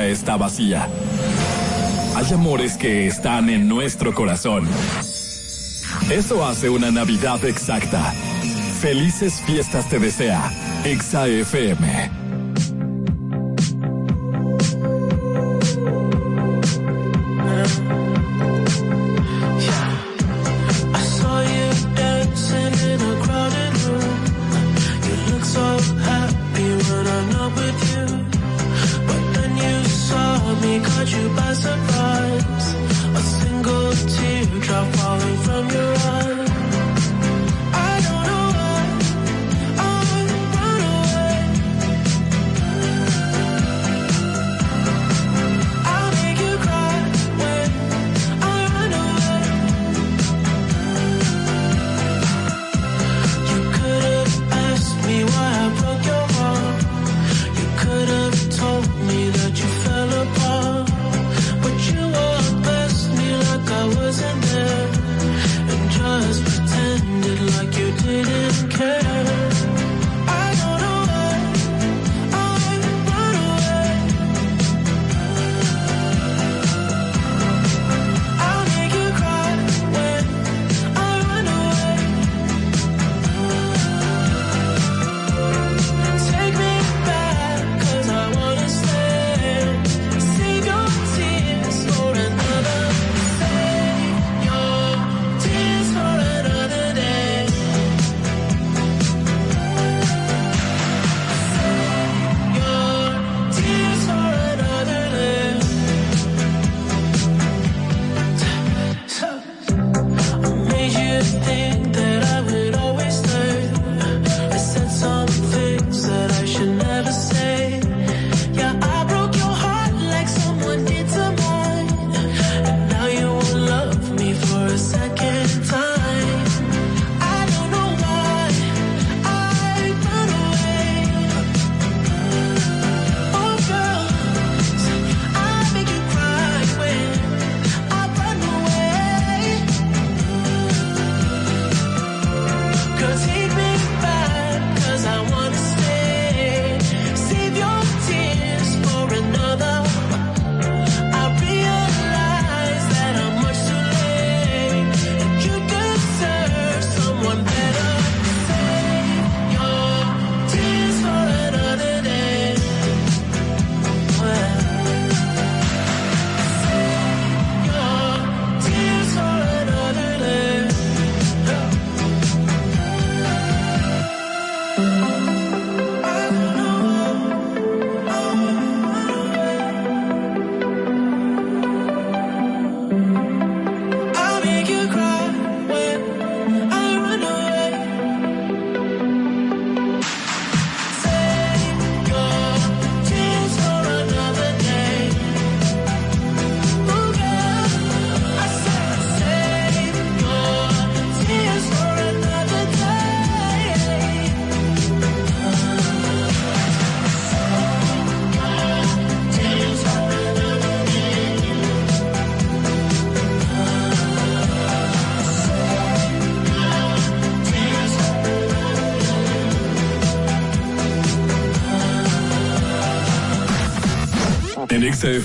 está vacía. Hay amores que están en nuestro corazón. Eso hace una Navidad exacta. Felices fiestas te desea. Exa FM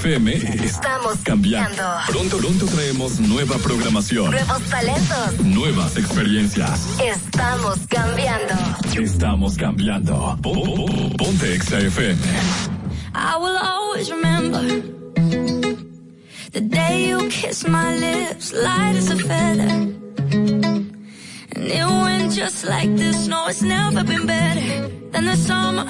XFM estamos cambiando. Pronto, pronto traemos nueva programación. Nuevos talentos. Nuevas experiencias. Estamos cambiando. Estamos cambiando. Ponte XFM. I will always remember the day you kissed my lips, light as a feather. And it went just like this. No, it's never been better than the summer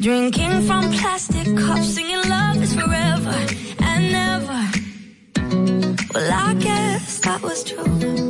Drinking from plastic cups, singing love is forever and never. Well, I guess that was true.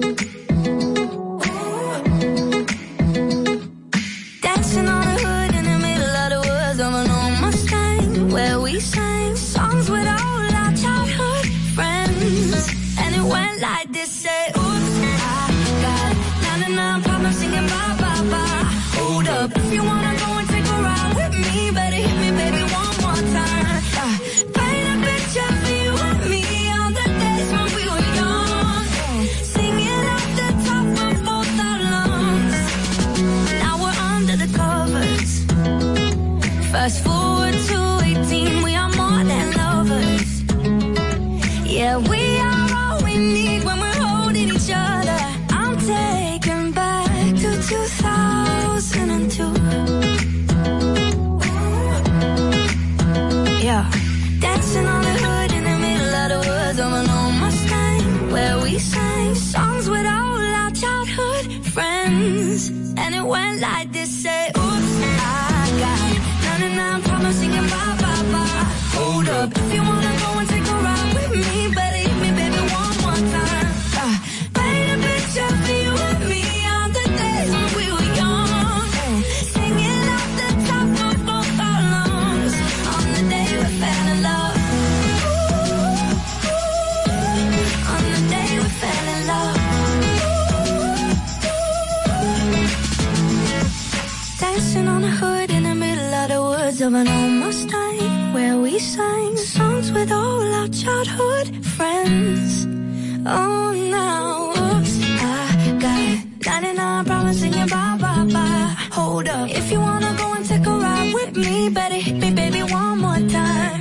Better hit me, baby, one more time.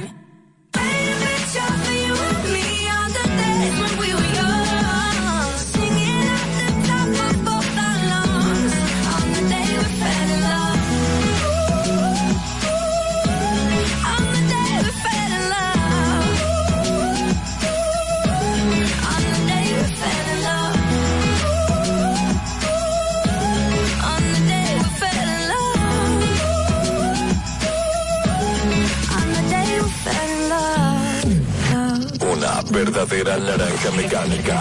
Verdadera naranja mecánica.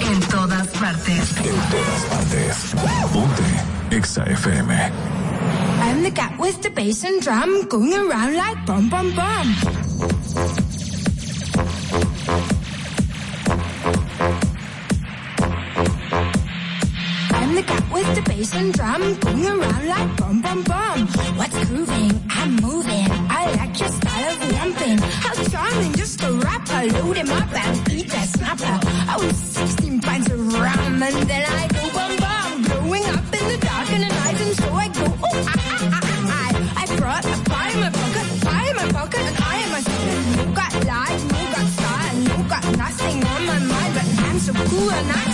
En todas partes. En todas partes. Ponte Exa FM. I'm the cat with the bass and drum going around like bum bum bum. the cat with the bass and drum, going around like bum bum bum. What's grooving? I'm moving. How charming, just a rapper, load him up and eat that snapper. I was 16 pints of rum and then I go bum bum. Growing up in the dark and the night and so I go oh I I I I. I brought a pie in my pocket, pie in my pocket, and I am a no got life, no got style, no got nothing on my mind, but I'm so cool and I'm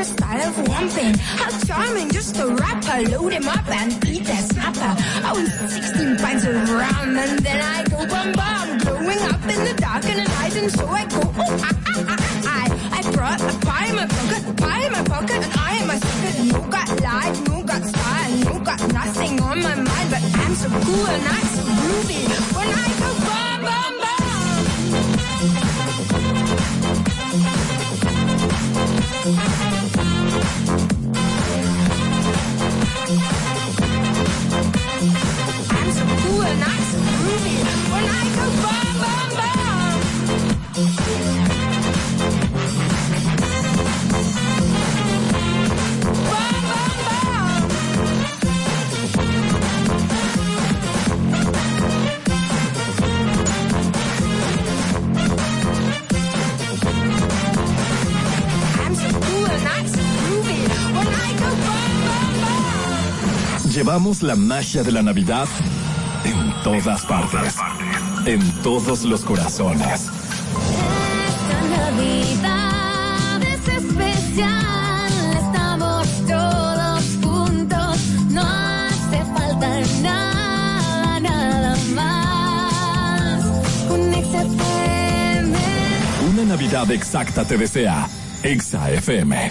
your style of romping. How charming, just a rapper. Load him up and beat that snapper. I was 16 pints of rum and then I go bum bum. Growing up in the dark in the night and so I go, oh, ah ah ah, I, I brought a pie in my pocket, pie in my pocket, and I am my secret. No got life, no got style, no got nothing on my mind, but I'm so cool and I'm so groovy. When I Llevamos la magia de la Navidad en todas partes, en todos los corazones. Esta Navidad es especial, estamos todos juntos, no hace falta nada, nada más. Un XFM. Una Navidad exacta te desea, Exa FM.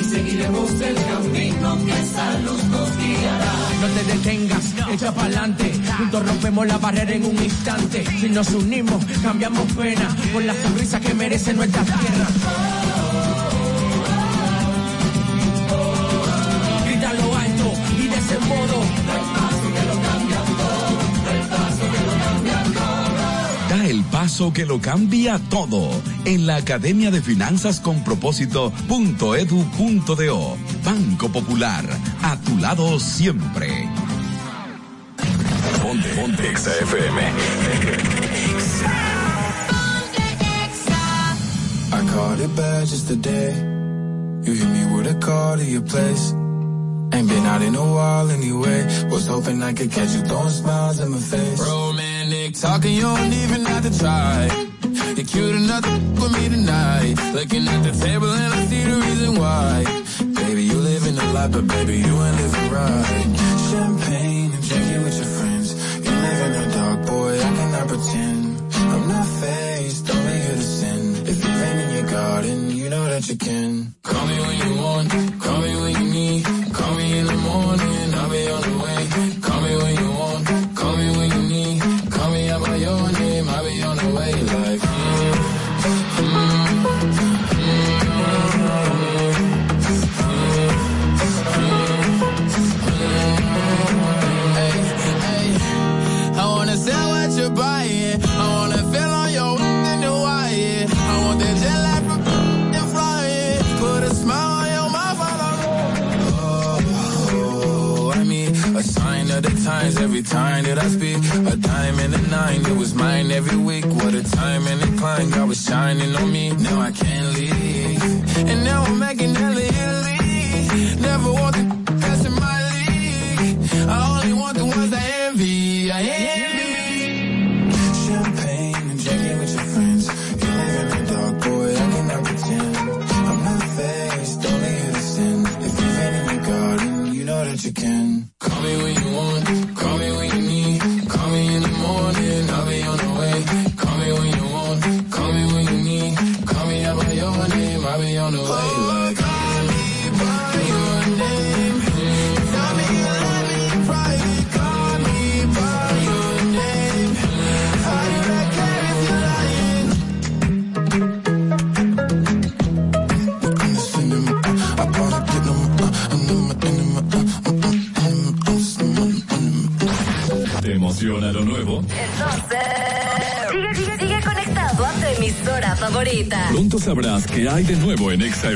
y seguiremos el camino que esa luz nos guiará. No te detengas, echa pa'lante. Juntos rompemos la barrera en un instante. Si nos unimos, cambiamos pena con la sonrisa que merece nuestra tierra. Paso que lo cambia todo en la Academia de Finanzas con Propósito.edu.do. Banco Popular, a tu lado siempre. Ponte, ponte Exa FM. I caught it bad just today. You hit me with a call to your place. Ain't been out in a while anyway. Was hoping I could catch you throwing smiles in my face. Romantic talking, you don't even have to try. You're cute enough to with me tonight. Looking at the table and I see the reason why. Baby, you live in a lot, but baby, you ain't living right. Champagne and drinking with your friends. You live in the dark, boy, I cannot pretend. I'm not faced, only here to sin. If you're in your garden, you know that you can. Call me when you want, call me when you need. Call me in the morning, every time that I speak. A diamond and a nine, it was mine every week. What a time and a climb, God was shining on me. Now I can't leave. And now I'm making hella hay de nuevo en Exa.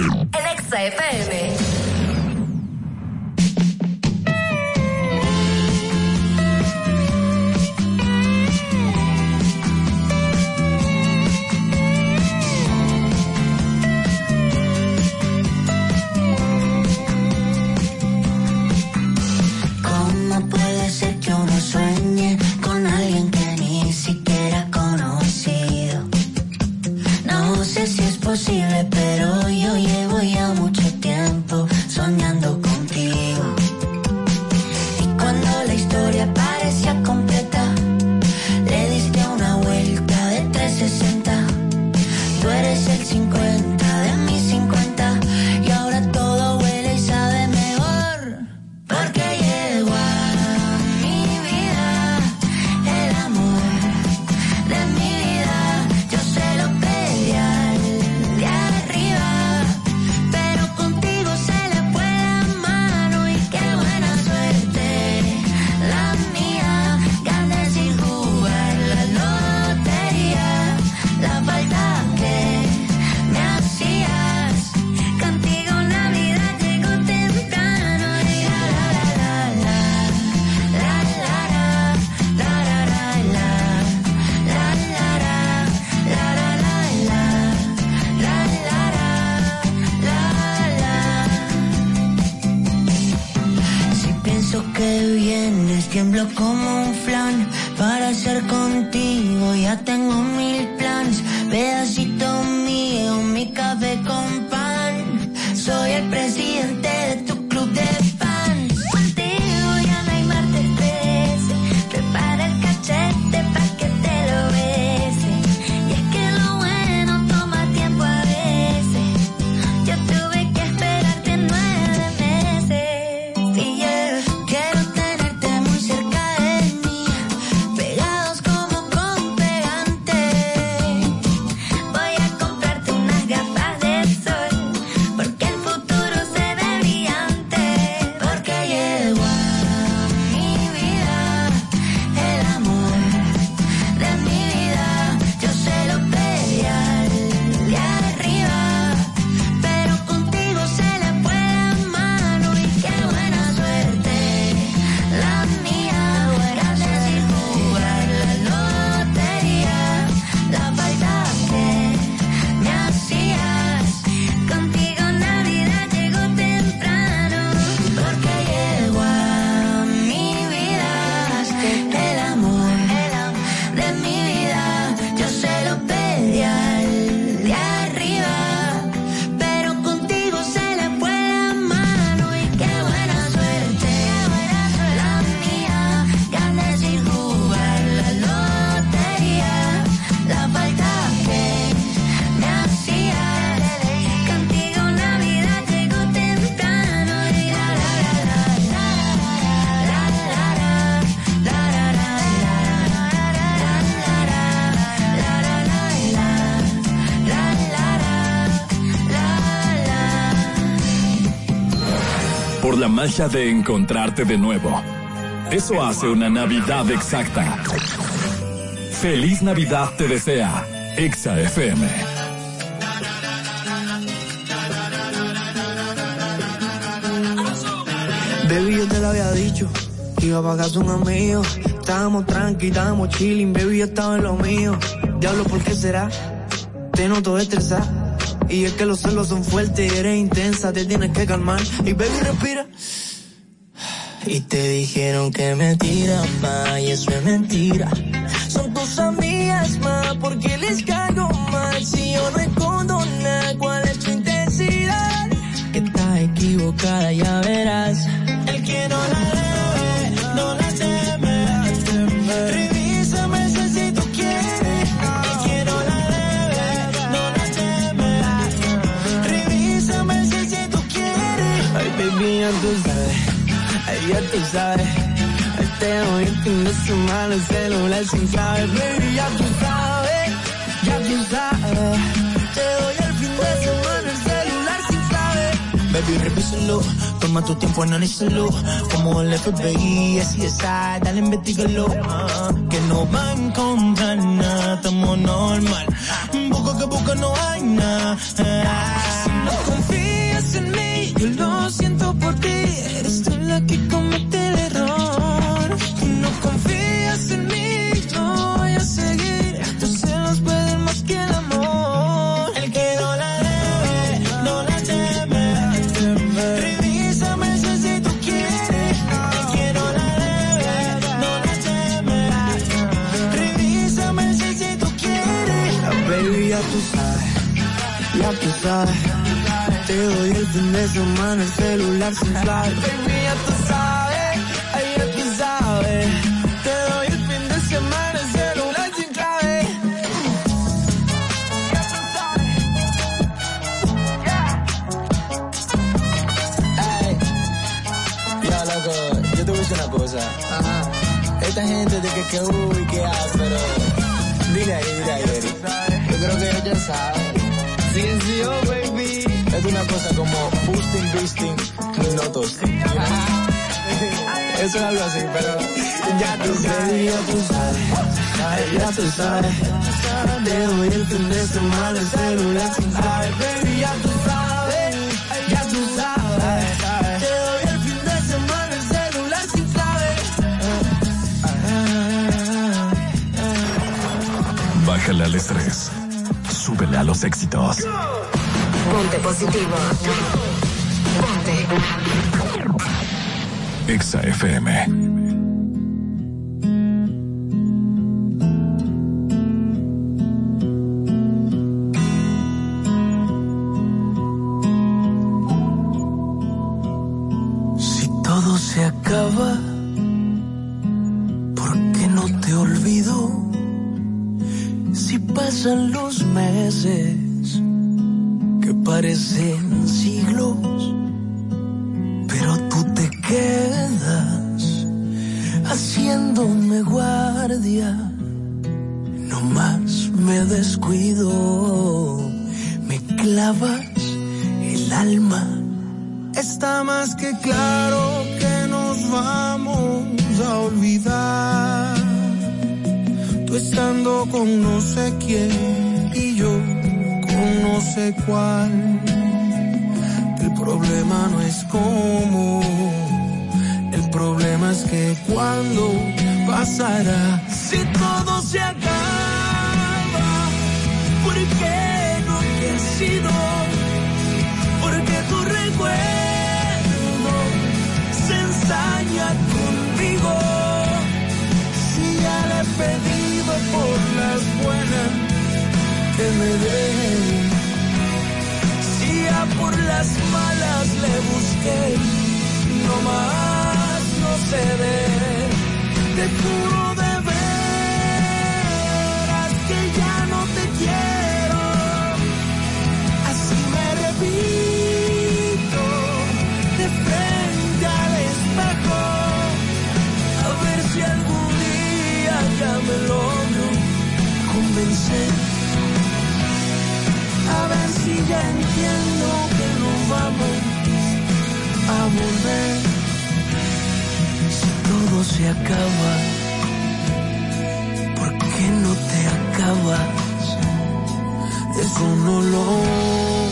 Magia de encontrarte de nuevo. Eso hace una Navidad exacta. Feliz Navidad te desea. Exa FM. Baby, yo te lo había dicho. Iba pa' casa un amigo. Estábamos tranqui, estábamos chilling. Baby, yo estaba en lo mío. Diablo, ¿por qué será? Te noto estresada. Y es que los celos son fuertes, eres intensa, te tienes que calmar. Y baby, respira. Y te dijeron que me tiras más, y eso es mentira. Son tus amigas más, porque les caigo mal. Si yo no nada, ¿cuál es tu intensidad? Que estás equivocada, ya verás. El que no sabes. Ay, te doy el fin de semana el celular sin clave. Baby, ya tú sabes. Ya tú sabes. Te doy el fin de semana el celular sin clave. Baby, revísalo. Toma tu tiempo, analízalo. Como el FBI, así es, ah, dale, investigalo. Que no va a encontrar nada, estamos normal. Busco que busco, no hay nada. Si no confías en mí, yo lo siento por ti. Eres tú la que comete sabes. Te doy el fin de semana el celular sin clave. Baby, ya tú sabes, ay, ya tú sabes. Te doy el fin de semana el celular sin clave. Ey, ya loco, yo te voy a decir una cosa. Ajá. Esta gente de que que uy, que ah, pero. Dile ahí, dile ahí. Yo creo que ellos ya saben. Baby. Es una cosa como boosting, boosting, no toasting. Eso es algo así, pero ya tú sabes. Ya tú sabes, ya tú sabes. Te doy el fin de semana el celular. Baby, ya tú sabes, ya tú sabes. Te doy el fin de semana el celular sin. Bájale al estrés. Súbele a los éxitos. Ponte positivo. Ponte. Exa FM. Me clavas el alma. Está más que claro que nos vamos a olvidar. Tú estando con no sé quién y yo con no sé cuál. El problema no es cómo, el problema es que cuando pasará, si todo se acaba, Porque tu recuerdo se ensaña conmigo. Si ya le he pedido por las buenas que me den. Si ya por las malas le busqué, no más no se ve. Te juro logro convencer. A ver si ya entiendo que no vamos a volver. Si todo se acaba, ¿por qué no te acabas? Eso no lo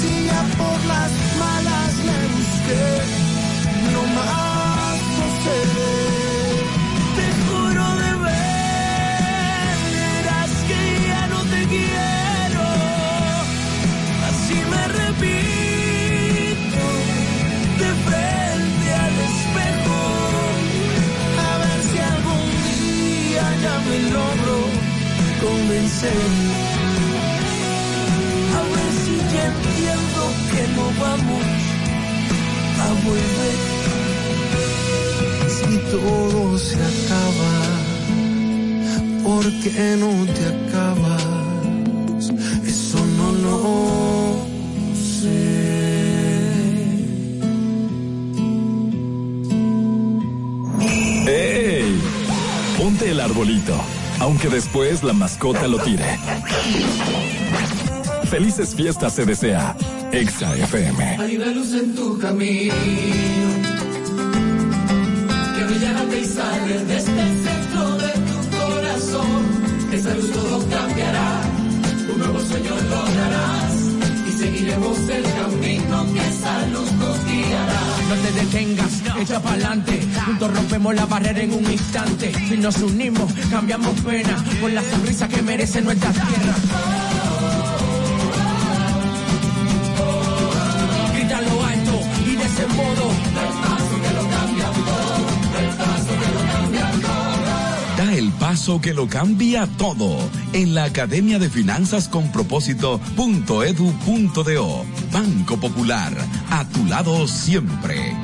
Si ya por las malas le busqué, no más sé. Te juro de veras que ya no te quiero. Así me repito de frente al espejo. A ver si algún día ya me logro convencer. Que no vamos a volver. Si todo se acaba, ¿por qué no te acabas? Eso no lo sé. ¡Ey! Ponte el arbolito, aunque después la mascota lo tire. Felices fiestas se desea. Exa FM. Hay una luz en tu camino que brillará y sale desde el centro de tu corazón. Esa luz todo cambiará, un nuevo sueño lograrás y seguiremos el camino que esa luz nos guiará. No te detengas, echa pa'lante. Juntos rompemos la barrera en un instante. Si nos unimos, cambiamos pena por la sonrisa que merece nuestra tierra. Que lo cambia todo en la Academia de Finanzas con Propósito.edu.do. Banco Popular, a tu lado siempre.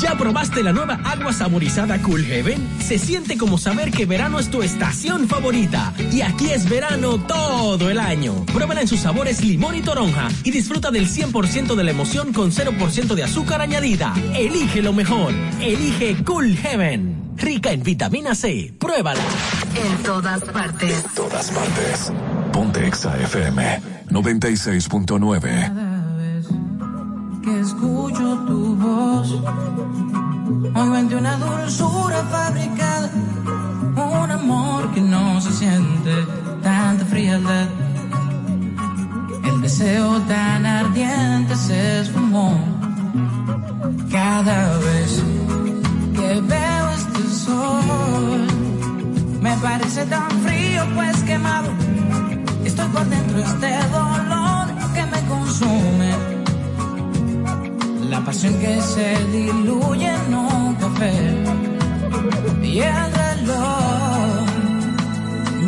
¿Ya probaste la nueva agua saborizada Cool Heaven? Se siente como saber que verano es tu estación favorita. Y aquí es verano todo el año. Pruébala en sus sabores limón y toronja y disfruta del 100% de la emoción con 0% de azúcar añadida. Elige lo mejor. Elige Cool Heaven. Rica en vitamina C. Pruébala. En todas partes. Todas partes. Ponte Exa FM 96.9. que escucho tu voz Hoy vende una dulzura fabricada, un amor que no se siente, tanta frialdad. El deseo tan ardiente se esfumó cada vez que veo sol. Me parece tan frío, pues quemado. Estoy por dentro de este dolor que me consume. La pasión que se diluye en un café. Y el reloj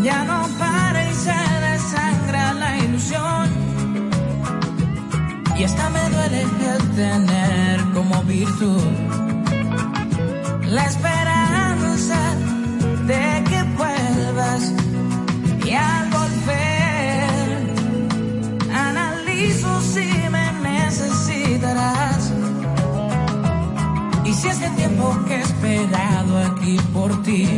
ya no para y se desangra la ilusión. Y hasta me duele el tener como virtud la esperanza y al volver analizo si me necesitarás. Y si este tiempo que he esperado aquí por ti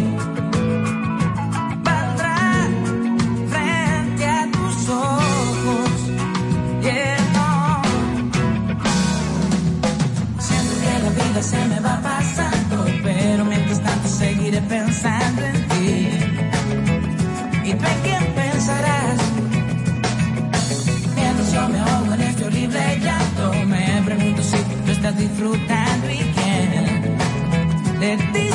disfrutando y quién de ti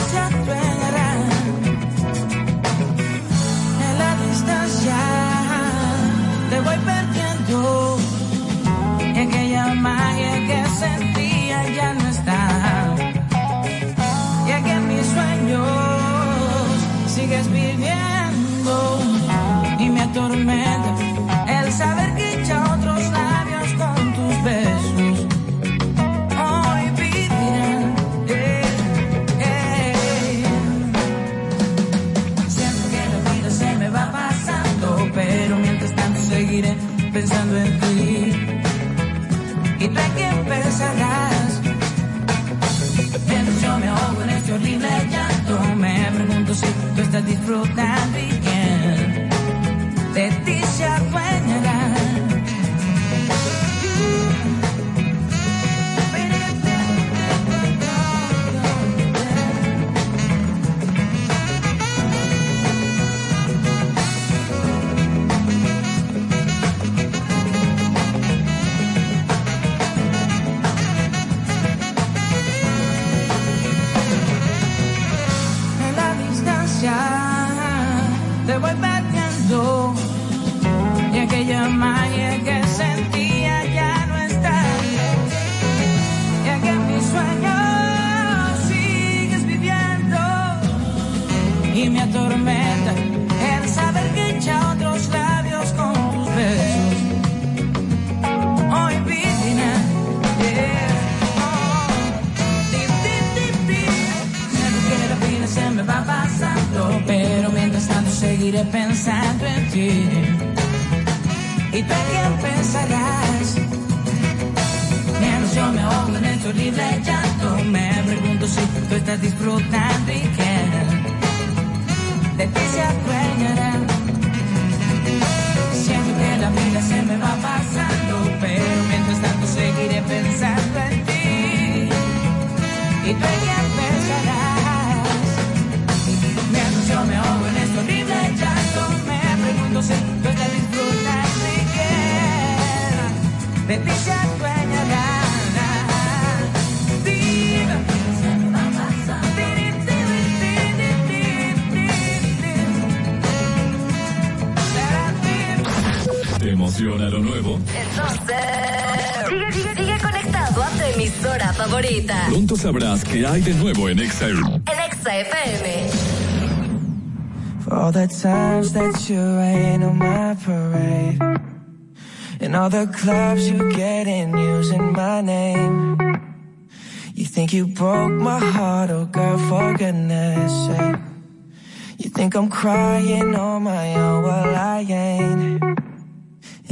Pronto sabrás qué hay de nuevo en Exa. En Exa FM. For all the times that you rain on my parade. And all the clubs you get in using my name. You think you broke my heart, oh girl, for goodness sake. You think I'm crying on my own, well I ain't.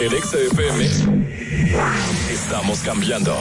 En XFM estamos cambiando.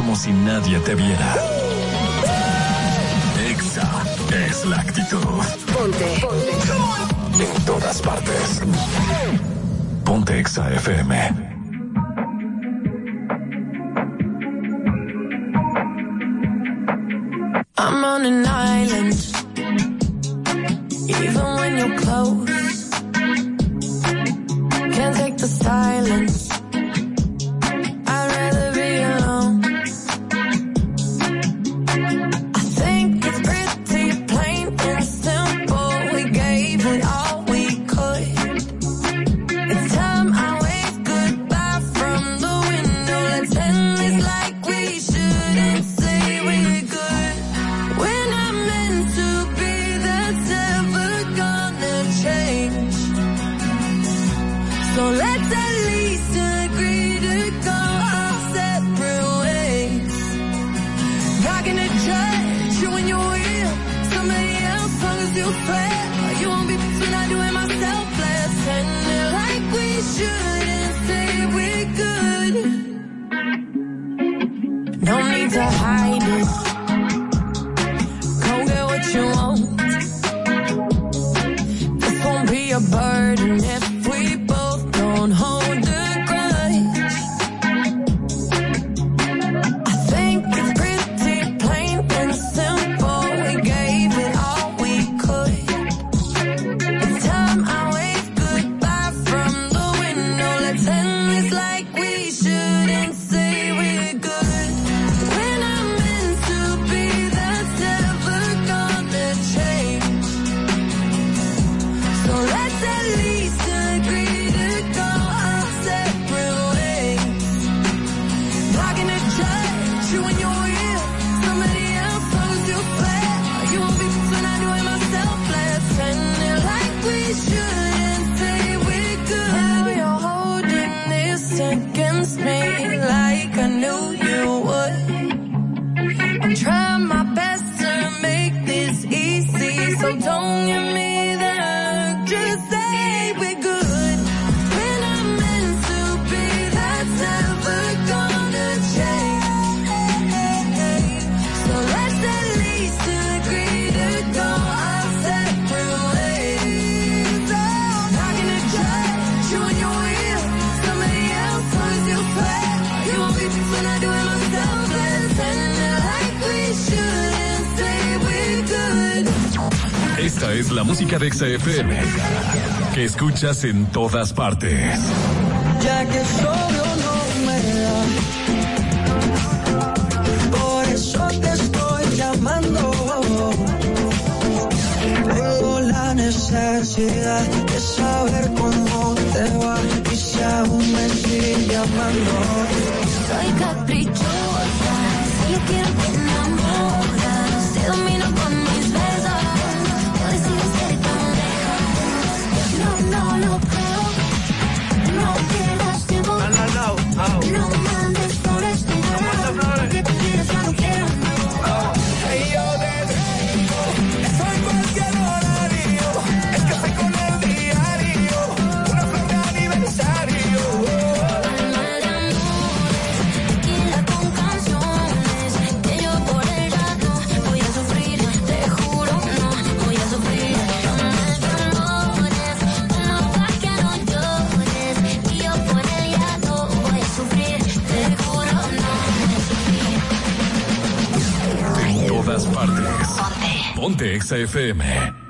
como si nadie te viera. Exa es la actitud. Ponte. Ponte. En todas partes. Ponte Exa FM. I'm on an island la música de XFM que escuchas en todas partes. Ya que solo no me da, por eso te estoy llamando. Tengo la necesidad de saber cómo te va y si aún me sigue llamando. Soy caprichosa, solo quiero Ponte. Ponte XFM.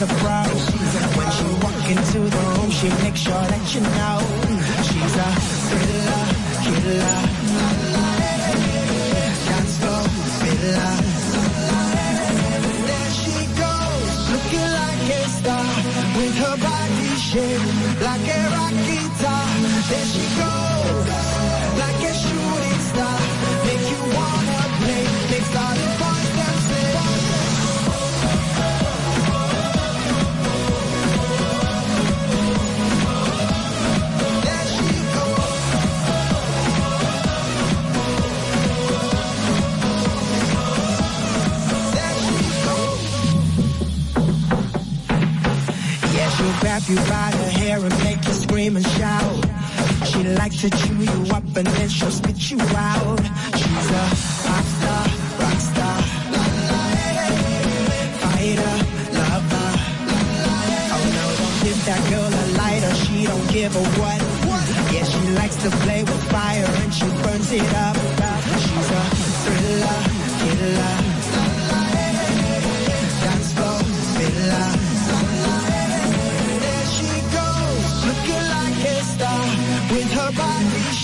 is a pro. when she walk into the room she make sure that you know. She's a killer killer. Can't stop killer there she goes looking like a star with her body shape like a rock guitar there she you by the hair and make you scream and shout. She likes to chew you up and then she'll spit you out. She's a pop star, rock star. Fighter, lover. Oh no, don't give that girl a lighter. She don't give a what. Yeah, she likes to play with fire and she burns it up. She's a thriller, killer.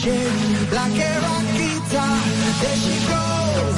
like a rock guitar. There she goes.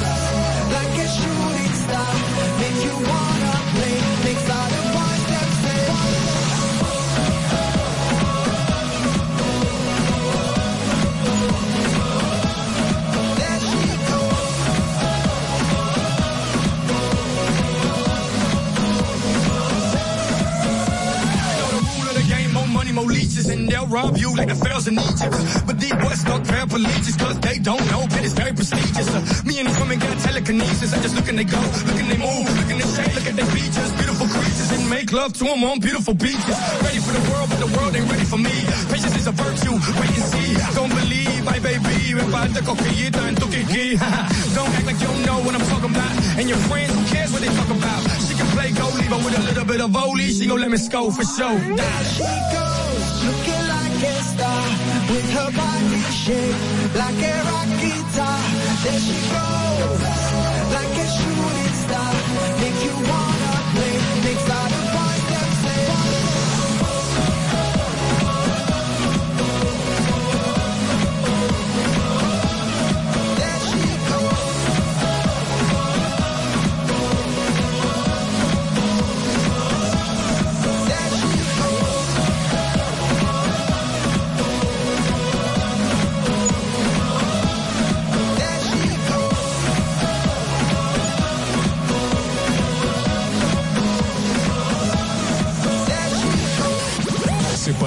and they'll rob you like the pharaohs in Egypt. But these boys stuck paraplegics cause they don't know that it's very prestigious. me and the woman got telekinesis. I just look and they go, look and they move, look and they shake, look at their features. Beautiful creatures and make love to them on beautiful beaches. Ready for the world, but the world ain't ready for me. Patience is a virtue, wait and see. Don't believe, I baby, me falta coquillita en tu. Don't act like you don't know what I'm talking about. And your friends, who cares what they talk about? She can play goalie, but with a little bit of volley, she gon' let me score for sure looking like a star, with her body shaped like a rock guitar. There she goes, like a shooting star, make you wanna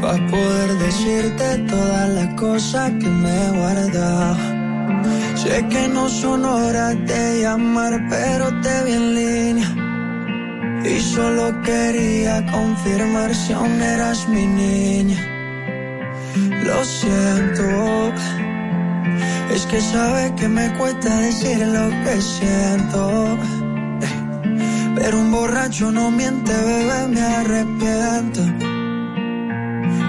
para poder decirte todas las cosas que me he guardado. Sé que no son horas de llamar, pero te vi en línea. Y solo quería confirmar si aún eras mi niña. Lo siento, es que sabes que me cuesta decir lo que siento. Pero un borracho no miente, bebé, me arrepiento.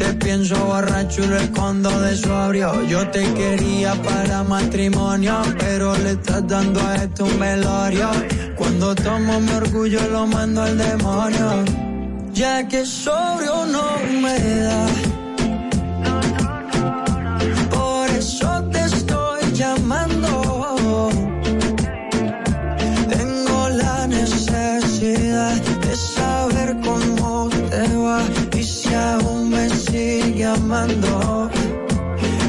Te pienso borracho y lo escondo de sobrio. Yo te quería para matrimonio, pero le estás dando a esto un velorio. Cuando tomo mi orgullo lo mando al demonio. Ya que sobrio no me da. Por eso te estoy llamando. Tengo la necesidad de saber cómo te va y si aún me sigue amando.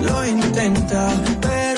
Lo intenta, pero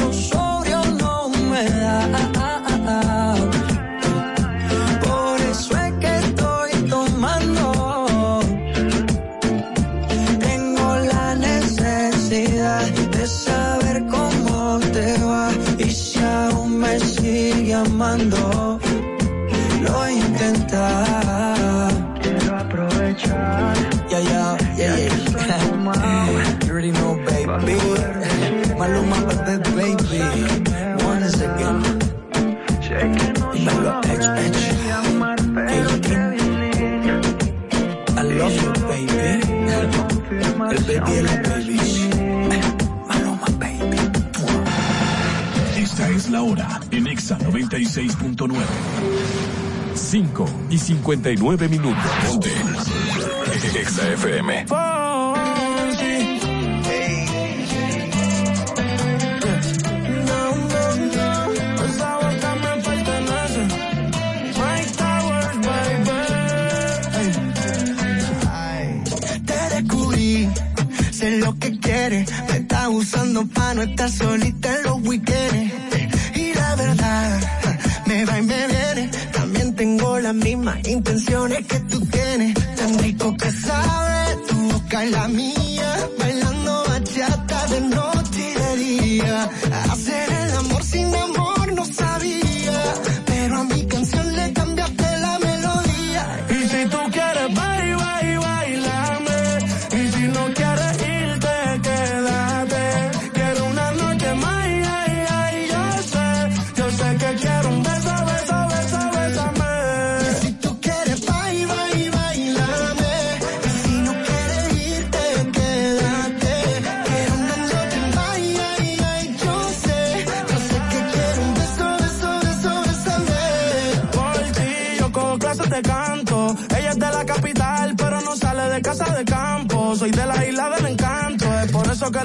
100.9. 5 y 59 minutos. Ponte. Exa FM. Te descubrí, sé lo que quieres. Me estás usando para no estar solita baila a mí.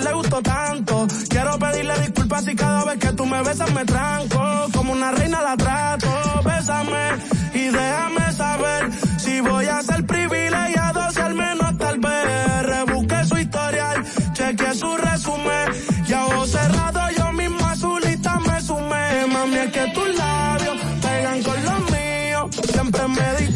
le gustó tanto. Quiero pedirle disculpas si cada vez que tú me besas me tranco. Como una reina la trato. Bésame y déjame saber si voy a ser privilegiado, si al menos tal vez. Rebusque su historial, cheque su resumen. Y a ojo cerrado yo mismo a su lista me sumé. Mami, es que tus labios pegan con los míos. Siempre me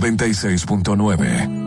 96.9.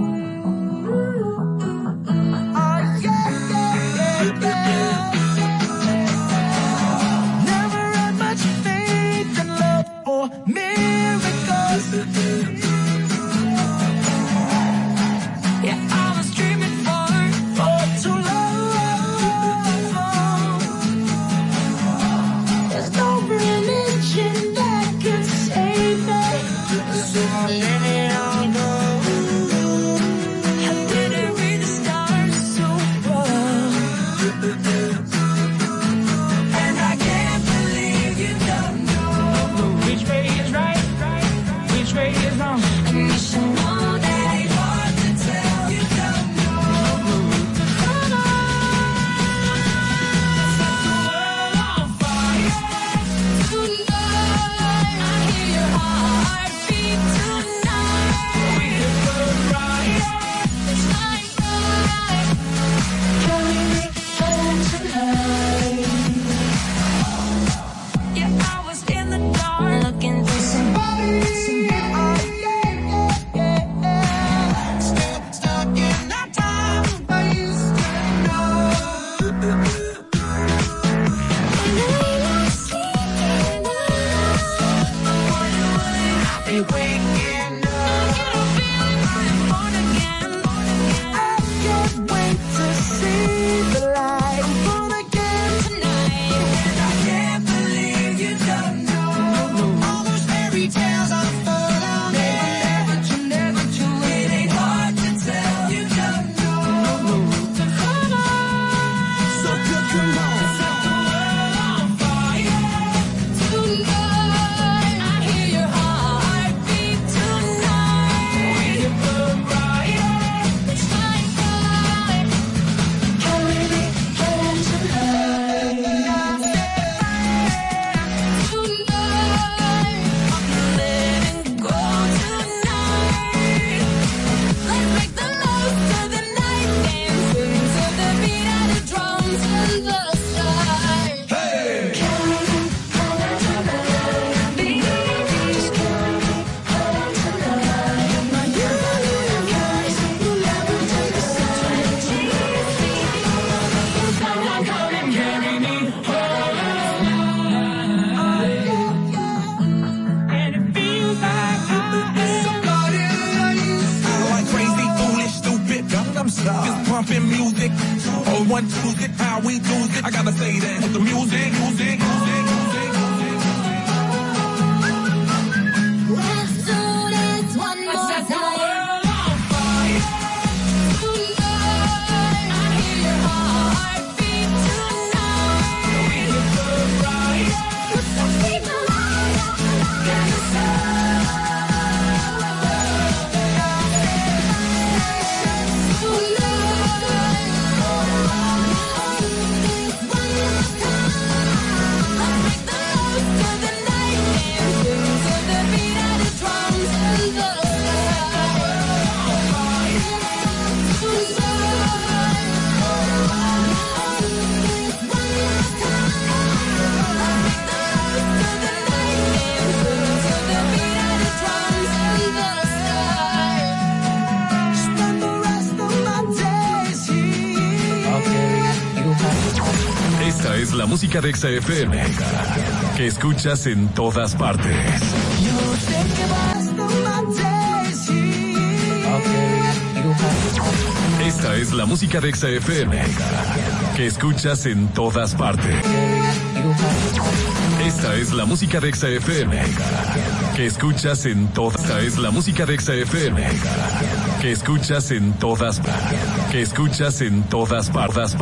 Exa FM que escuchas en todas partes. Esta es la música de Exa FM que escuchas en todas partes. Esta es la música de Exa FM que escuchas en todas. Esta es la música de Exa FM que escuchas en todas. Que escuchas en todas partes.